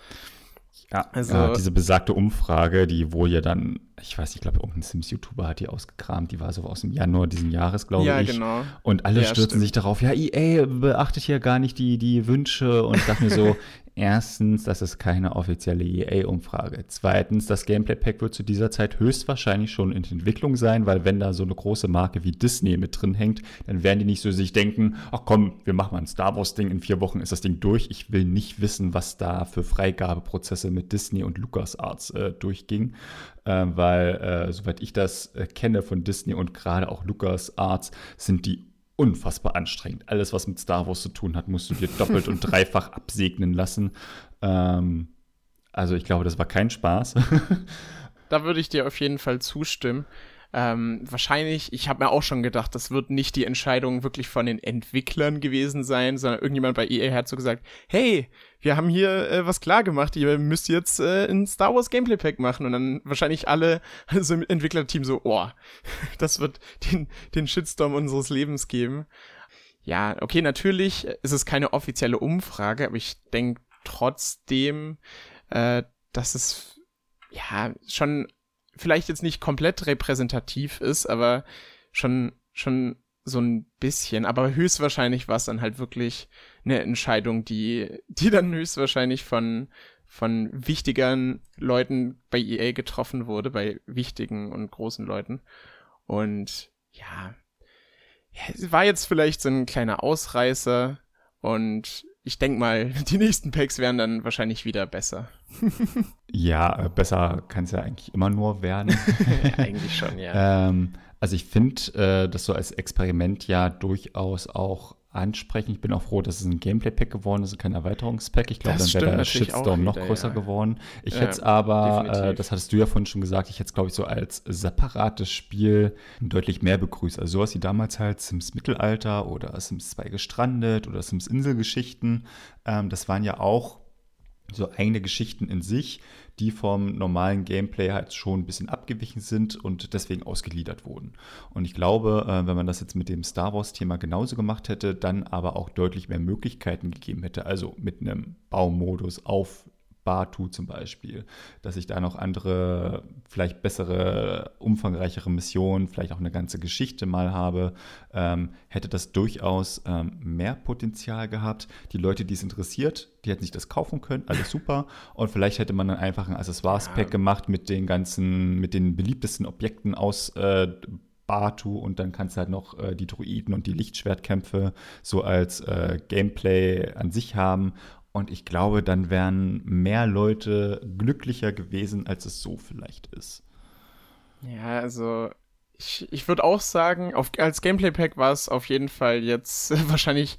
Ja, also ja, diese besagte Umfrage, die wohl ja dann, ich weiß nicht, ich glaube, irgendein Sims-YouTuber hat die ausgekramt, die war so aus dem Januar diesen Jahres, glaube ja, ich. Ja, genau. Und alle ja, stürzen stimmt. sich darauf, ja, EA beachtet hier gar nicht die, die Wünsche und ich dachte mir so, Erstens, das ist keine offizielle EA-Umfrage. Zweitens, das Gameplay-Pack wird zu dieser Zeit höchstwahrscheinlich schon in Entwicklung sein, weil wenn da so eine große Marke wie Disney mit drin hängt, dann werden die nicht so sich denken, ach komm, wir machen mal ein Star Wars-Ding, in vier Wochen ist das Ding durch. Ich will nicht wissen, was da für Freigabeprozesse mit Disney und LucasArts äh, durchging, äh, weil, äh, soweit ich das äh, kenne von Disney und gerade auch LucasArts, sind die unfassbar anstrengend. Alles, was mit Star Wars zu tun hat, musst du dir doppelt und dreifach absegnen lassen. Ähm, also ich glaube, das war kein Spaß. da würde ich dir auf jeden Fall zustimmen. Ähm, wahrscheinlich, ich habe mir auch schon gedacht, das wird nicht die Entscheidung wirklich von den Entwicklern gewesen sein, sondern irgendjemand bei EA hat so gesagt, hey, wir haben hier äh, was klar gemacht, ihr müsst jetzt äh, ein Star Wars Gameplay Pack machen und dann wahrscheinlich alle, also im Entwicklerteam so, oh, das wird den, den Shitstorm unseres Lebens geben. Ja, okay, natürlich ist es keine offizielle Umfrage, aber ich denke trotzdem, äh, dass es ja schon vielleicht jetzt nicht komplett repräsentativ ist, aber schon, schon so ein bisschen. Aber höchstwahrscheinlich war es dann halt wirklich eine Entscheidung, die, die dann höchstwahrscheinlich von, von wichtigeren Leuten bei EA getroffen wurde, bei wichtigen und großen Leuten. Und ja, es war jetzt vielleicht so ein kleiner Ausreißer und ich denke mal, die nächsten Packs werden dann wahrscheinlich wieder besser. ja, äh, besser kann es ja eigentlich immer nur werden. eigentlich schon, ja. Ähm, also ich finde äh, das so als Experiment ja durchaus auch ansprechen. Ich bin auch froh, dass es ein Gameplay-Pack geworden ist und kein Erweiterungspack. Ich glaube, dann wäre der Shitstorm wieder, noch größer ja. geworden. Ich ja, hätte es aber, äh, das hattest du ja vorhin schon gesagt, ich hätte es, glaube ich, so als separates Spiel deutlich mehr begrüßt. Also sowas wie damals halt Sims Mittelalter oder Sims 2 gestrandet oder Sims Inselgeschichten. Ähm, das waren ja auch so eigene Geschichten in sich, die vom normalen Gameplay halt schon ein bisschen abgewichen sind und deswegen ausgegliedert wurden. Und ich glaube, äh, wenn man das jetzt mit dem Star Wars-Thema genauso gemacht hätte, dann aber auch deutlich mehr Möglichkeiten gegeben hätte, also mit einem Baumodus auf Batu zum Beispiel, dass ich da noch andere, vielleicht bessere, umfangreichere Missionen, vielleicht auch eine ganze Geschichte mal habe, ähm, hätte das durchaus ähm, mehr Potenzial gehabt. Die Leute, die es interessiert, die hätten sich das kaufen können, alles super. Und vielleicht hätte man dann einfach ein Accessoires-Pack gemacht mit den ganzen, mit den beliebtesten Objekten aus äh, Batu und dann kannst du halt noch äh, die Druiden und die Lichtschwertkämpfe so als äh, Gameplay an sich haben und ich glaube, dann wären mehr Leute glücklicher gewesen, als es so vielleicht ist. Ja, also ich, ich würde auch sagen, auf, als Gameplay-Pack war es auf jeden Fall jetzt wahrscheinlich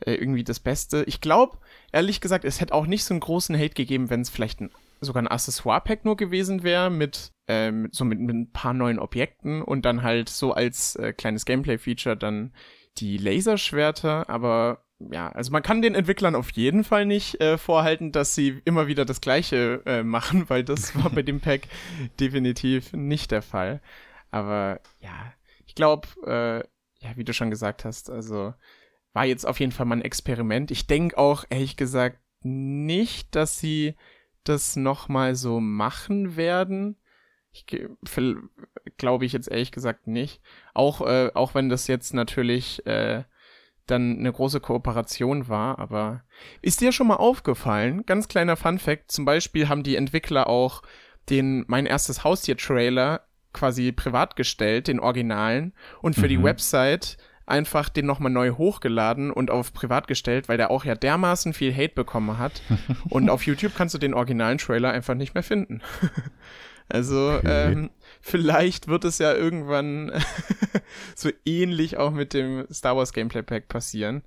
äh, irgendwie das Beste. Ich glaube, ehrlich gesagt, es hätte auch nicht so einen großen Hate gegeben, wenn es vielleicht ein, sogar ein Accessoire-Pack nur gewesen wäre mit, ähm, so mit, mit, ein paar neuen Objekten und dann halt so als äh, kleines Gameplay-Feature dann die Laserschwerter, aber ja, also man kann den Entwicklern auf jeden Fall nicht äh, vorhalten, dass sie immer wieder das Gleiche äh, machen, weil das war bei dem Pack definitiv nicht der Fall. Aber ja, ich glaube, äh, ja, wie du schon gesagt hast, also war jetzt auf jeden Fall mal ein Experiment. Ich denke auch, ehrlich gesagt, nicht, dass sie das nochmal so machen werden. Ich glaube ich jetzt ehrlich gesagt nicht. Auch, äh, auch wenn das jetzt natürlich äh, dann eine große Kooperation war, aber ist dir schon mal aufgefallen, ganz kleiner Fun Fact, zum Beispiel haben die Entwickler auch den Mein erstes Haustier-Trailer quasi privat gestellt, den Originalen, und für mhm. die Website einfach den nochmal neu hochgeladen und auf privat gestellt, weil der auch ja dermaßen viel Hate bekommen hat. und auf YouTube kannst du den originalen Trailer einfach nicht mehr finden. also, okay. ähm, vielleicht wird es ja irgendwann so ähnlich auch mit dem Star Wars Gameplay Pack passieren.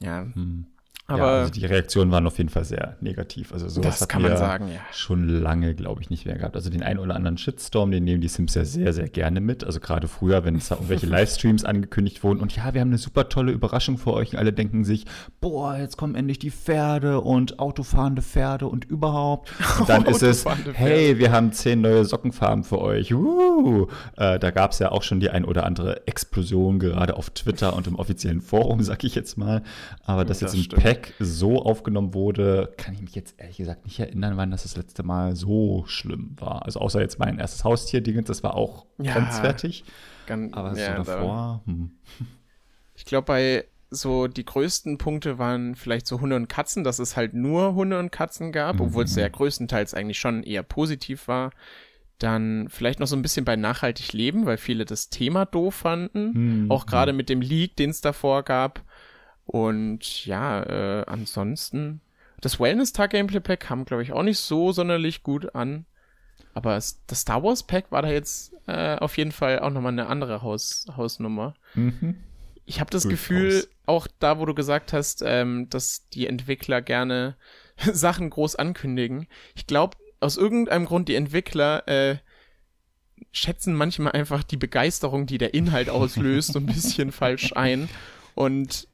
Ja. Hm. Aber ja, also die Reaktionen waren auf jeden Fall sehr negativ. Also sowas das kann man sagen, ja. schon lange, glaube ich, nicht mehr gehabt. Also den einen oder anderen Shitstorm, den nehmen die Sims ja sehr, sehr gerne mit. Also gerade früher, wenn es da irgendwelche Livestreams angekündigt wurden und ja, wir haben eine super tolle Überraschung für euch. Und alle denken sich, boah, jetzt kommen endlich die Pferde und autofahrende Pferde und überhaupt. Und dann ist es, hey, wir haben zehn neue Sockenfarben für euch. Uh, äh, da gab es ja auch schon die ein oder andere Explosion, gerade auf Twitter und im offiziellen Forum, sag ich jetzt mal. Aber das, das jetzt ein Pack Pack so aufgenommen wurde, kann ich mich jetzt ehrlich gesagt nicht erinnern, wann das das letzte Mal so schlimm war. Also außer jetzt mein erstes Haustier-Dingens, das war auch ja, grenzwertig. Ganz, aber ja, so davor. Da hm. Ich glaube, bei so die größten Punkte waren vielleicht so Hunde und Katzen, dass es halt nur Hunde und Katzen gab, mhm. obwohl es ja größtenteils eigentlich schon eher positiv war. Dann vielleicht noch so ein bisschen bei nachhaltig leben, weil viele das Thema doof fanden. Mhm. Auch gerade mit dem Leak, den es davor gab. Und ja, äh, ansonsten, das Wellness-Tag-Gameplay-Pack kam, glaube ich, auch nicht so sonderlich gut an. Aber das Star Wars Pack war da jetzt äh, auf jeden Fall auch nochmal eine andere Haus Hausnummer. Mhm. Ich habe das Gefühl, auch da, wo du gesagt hast, ähm, dass die Entwickler gerne Sachen groß ankündigen. Ich glaube, aus irgendeinem Grund die Entwickler äh, schätzen manchmal einfach die Begeisterung, die der Inhalt auslöst, so ein bisschen falsch ein. Und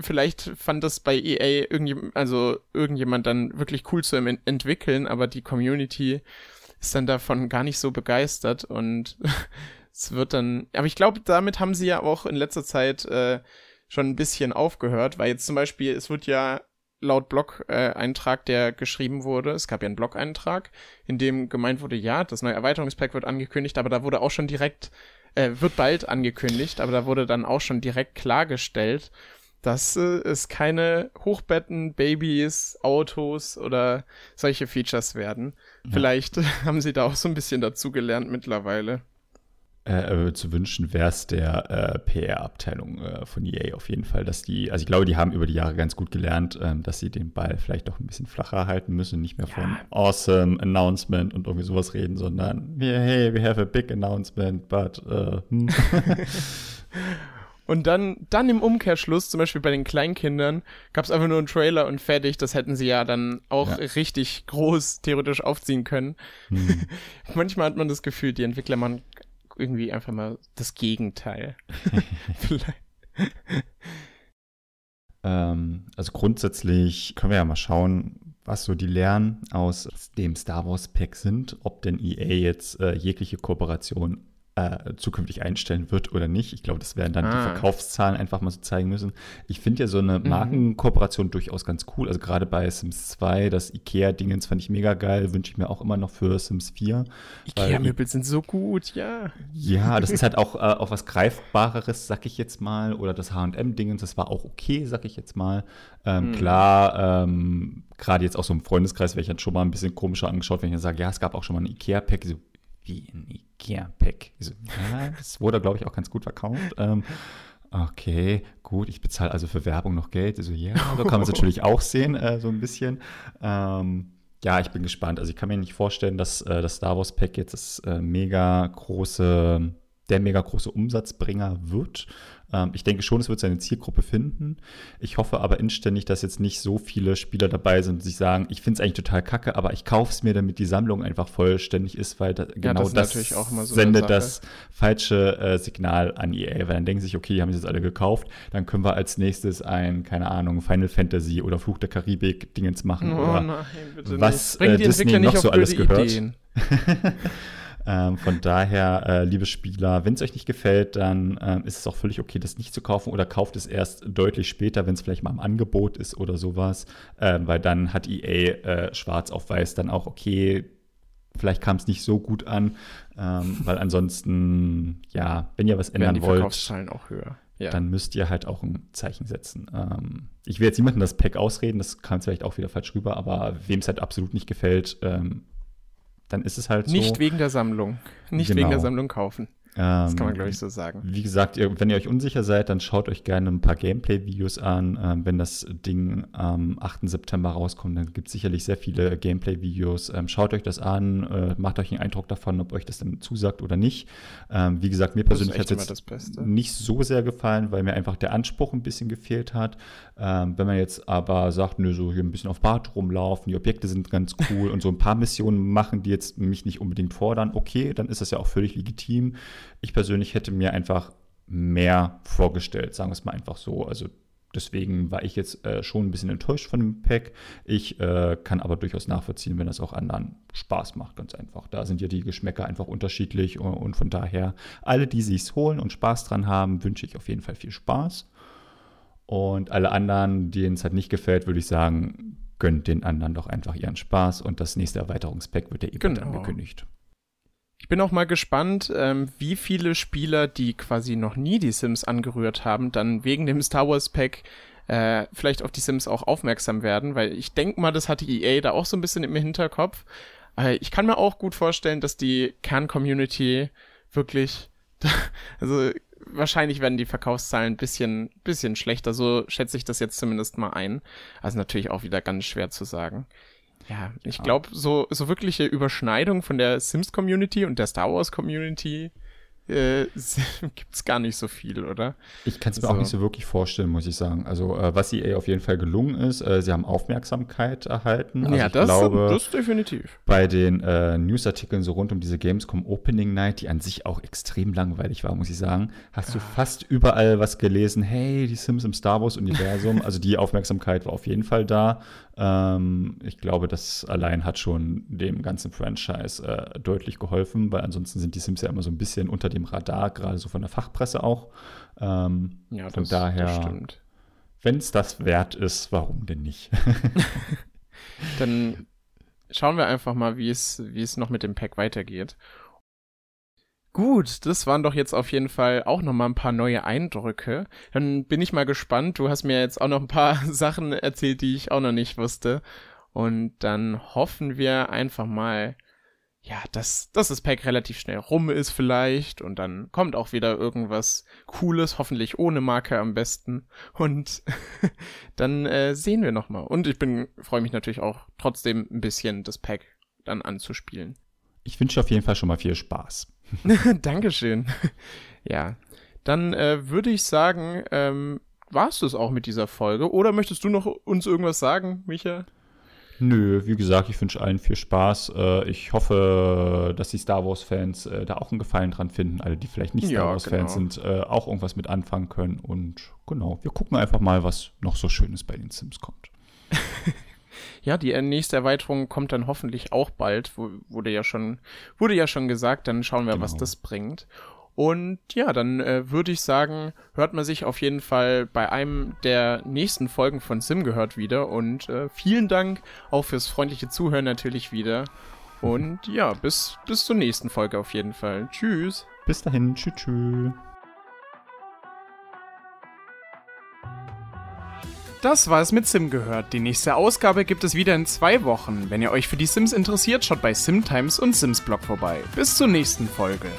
vielleicht fand das bei EA irgendjemand, also irgendjemand dann wirklich cool zu entwickeln, aber die Community ist dann davon gar nicht so begeistert und es wird dann, aber ich glaube, damit haben sie ja auch in letzter Zeit äh, schon ein bisschen aufgehört, weil jetzt zum Beispiel, es wird ja laut Blog-Eintrag, äh, der geschrieben wurde, es gab ja einen Blog-Eintrag, in dem gemeint wurde, ja, das neue Erweiterungspack wird angekündigt, aber da wurde auch schon direkt, äh, wird bald angekündigt, aber da wurde dann auch schon direkt klargestellt, dass äh, es keine Hochbetten, Babys, Autos oder solche Features werden. Ja. Vielleicht haben sie da auch so ein bisschen dazugelernt mittlerweile. Äh, äh, zu wünschen wäre es der äh, PR-Abteilung äh, von EA auf jeden Fall, dass die, also ich glaube, die haben über die Jahre ganz gut gelernt, ähm, dass sie den Ball vielleicht doch ein bisschen flacher halten müssen, nicht mehr ja. von awesome announcement und irgendwie sowas reden, sondern hey, we have a big announcement, but uh, hm. Und dann, dann im Umkehrschluss, zum Beispiel bei den Kleinkindern, gab es einfach nur einen Trailer und fertig. Das hätten sie ja dann auch ja. richtig groß theoretisch aufziehen können. Hm. Manchmal hat man das Gefühl, die Entwickler machen irgendwie einfach mal das Gegenteil. Vielleicht. ähm, also grundsätzlich können wir ja mal schauen, was so die Lernen aus dem Star Wars Pack sind, ob denn EA jetzt äh, jegliche Kooperation äh, zukünftig einstellen wird oder nicht. Ich glaube, das werden dann ah. die Verkaufszahlen einfach mal so zeigen müssen. Ich finde ja so eine mhm. Markenkooperation mhm. durchaus ganz cool. Also gerade bei Sims 2, das IKEA-Dingens fand ich mega geil, wünsche ich mir auch immer noch für Sims 4. IKEA-Möbel sind so gut, ja. Ja, das ist halt auch, äh, auch was Greifbareres, sag ich jetzt mal. Oder das H&M-Dingens, das war auch okay, sag ich jetzt mal. Ähm, mhm. Klar, ähm, gerade jetzt auch so im Freundeskreis wäre ich dann schon mal ein bisschen komischer angeschaut, wenn ich dann sage, ja, es gab auch schon mal ein IKEA-Pack. So, wie ein Ikea-Pack. So, ja, das wurde, glaube ich, auch ganz gut verkauft. Ähm, okay, gut, ich bezahle also für Werbung noch Geld. Also ja, so kann man es natürlich auch sehen, äh, so ein bisschen. Ähm, ja, ich bin gespannt. Also ich kann mir nicht vorstellen, dass äh, das Star Wars Pack jetzt das äh, mega große, der mega große Umsatzbringer wird. Ähm, ich denke schon, es wird seine Zielgruppe finden. Ich hoffe aber inständig, dass jetzt nicht so viele Spieler dabei sind, die sich sagen, ich finde es eigentlich total kacke, aber ich kaufe es mir, damit die Sammlung einfach vollständig ist, weil da, ja, genau das, das so sendet das falsche äh, Signal an EA, weil dann denken sie sich, okay, die haben es jetzt alle gekauft, dann können wir als nächstes ein, keine Ahnung, Final Fantasy oder Fluch der Karibik Dingens machen oh, oder nein, was äh, Disney noch so alles gehört. Ähm, von daher, äh, liebe Spieler, wenn es euch nicht gefällt, dann ähm, ist es auch völlig okay, das nicht zu kaufen oder kauft es erst deutlich später, wenn es vielleicht mal im Angebot ist oder sowas, ähm, weil dann hat EA äh, schwarz auf weiß dann auch, okay, vielleicht kam es nicht so gut an, ähm, weil ansonsten, ja, wenn ihr was ändern die wollt, auch höher. Ja. dann müsst ihr halt auch ein Zeichen setzen. Ähm, ich will jetzt niemandem das Pack ausreden, das kam vielleicht auch wieder falsch rüber, aber wem es halt absolut nicht gefällt, ähm, dann ist es halt so. Nicht wegen der Sammlung. Nicht genau. wegen der Sammlung kaufen. Das kann man, ähm, glaube ich, so sagen. Wie gesagt, ihr, wenn ihr euch unsicher seid, dann schaut euch gerne ein paar Gameplay-Videos an. Ähm, wenn das Ding am 8. September rauskommt, dann gibt es sicherlich sehr viele Gameplay-Videos. Ähm, schaut euch das an, äh, macht euch einen Eindruck davon, ob euch das dann zusagt oder nicht. Ähm, wie gesagt, mir persönlich hat es jetzt nicht so sehr gefallen, weil mir einfach der Anspruch ein bisschen gefehlt hat. Ähm, wenn man jetzt aber sagt, nö, so hier ein bisschen auf Bad rumlaufen, die Objekte sind ganz cool und so ein paar Missionen machen, die jetzt mich nicht unbedingt fordern, okay, dann ist das ja auch völlig legitim. Ich persönlich hätte mir einfach mehr vorgestellt, sagen wir es mal einfach so. Also deswegen war ich jetzt äh, schon ein bisschen enttäuscht von dem Pack. Ich äh, kann aber durchaus nachvollziehen, wenn das auch anderen Spaß macht, ganz einfach. Da sind ja die Geschmäcker einfach unterschiedlich und, und von daher, alle, die sich's holen und Spaß dran haben, wünsche ich auf jeden Fall viel Spaß. Und alle anderen, denen es halt nicht gefällt, würde ich sagen, gönnt den anderen doch einfach ihren Spaß und das nächste Erweiterungspack wird ja eben genau. angekündigt. Ich bin auch mal gespannt, ähm, wie viele Spieler, die quasi noch nie die Sims angerührt haben, dann wegen dem Star Wars Pack äh, vielleicht auf die Sims auch aufmerksam werden, weil ich denke mal, das hatte EA da auch so ein bisschen im Hinterkopf. Äh, ich kann mir auch gut vorstellen, dass die Kern-Community wirklich, also wahrscheinlich werden die Verkaufszahlen ein bisschen, bisschen schlechter, so schätze ich das jetzt zumindest mal ein. Also natürlich auch wieder ganz schwer zu sagen. Ja, ich glaube, so, so wirkliche Überschneidung von der Sims-Community und der Star Wars-Community äh, gibt's gar nicht so viel, oder? Ich kann es mir so. auch nicht so wirklich vorstellen, muss ich sagen. Also, äh, was EA auf jeden Fall gelungen ist, äh, sie haben Aufmerksamkeit erhalten. Also ja, das, glaube, das definitiv. Bei den äh, Newsartikeln so rund um diese Gamescom Opening Night, die an sich auch extrem langweilig war, muss ich sagen, hast du fast überall was gelesen. Hey, die Sims im Star Wars Universum. also, die Aufmerksamkeit war auf jeden Fall da. Ähm, ich glaube, das allein hat schon dem ganzen Franchise äh, deutlich geholfen, weil ansonsten sind die Sims ja immer so ein bisschen unter dem Radar, gerade so von der Fachpresse auch. Ähm, ja, das, von daher, das stimmt. Wenn es das wert ist, warum denn nicht? Dann schauen wir einfach mal, wie es, wie es noch mit dem Pack weitergeht. Gut, das waren doch jetzt auf jeden Fall auch noch mal ein paar neue Eindrücke. Dann bin ich mal gespannt. Du hast mir jetzt auch noch ein paar Sachen erzählt, die ich auch noch nicht wusste. Und dann hoffen wir einfach mal, ja, dass, dass das Pack relativ schnell rum ist vielleicht und dann kommt auch wieder irgendwas Cooles, hoffentlich ohne Marke am besten und dann äh, sehen wir noch mal. Und ich bin freue mich natürlich auch trotzdem ein bisschen das Pack dann anzuspielen. Ich wünsche auf jeden Fall schon mal viel Spaß. Dankeschön. ja, dann äh, würde ich sagen, ähm, war es das auch mit dieser Folge. Oder möchtest du noch uns irgendwas sagen, Micha? Nö, wie gesagt, ich wünsche allen viel Spaß. Äh, ich hoffe, dass die Star Wars-Fans äh, da auch einen Gefallen dran finden. Alle, die vielleicht nicht Star ja, Wars-Fans genau. sind, äh, auch irgendwas mit anfangen können. Und genau, wir gucken einfach mal, was noch so Schönes bei den Sims kommt. Ja, die nächste Erweiterung kommt dann hoffentlich auch bald. Wurde ja schon, wurde ja schon gesagt. Dann schauen wir, genau. was das bringt. Und ja, dann äh, würde ich sagen, hört man sich auf jeden Fall bei einem der nächsten Folgen von Sim gehört wieder. Und äh, vielen Dank auch fürs freundliche Zuhören natürlich wieder. Und ja, bis, bis zur nächsten Folge auf jeden Fall. Tschüss. Bis dahin. Tschüss. tschüss. Das war es mit Sim gehört. Die nächste Ausgabe gibt es wieder in zwei Wochen. Wenn ihr euch für die Sims interessiert, schaut bei SimTimes und Sims Blog vorbei. Bis zur nächsten Folge.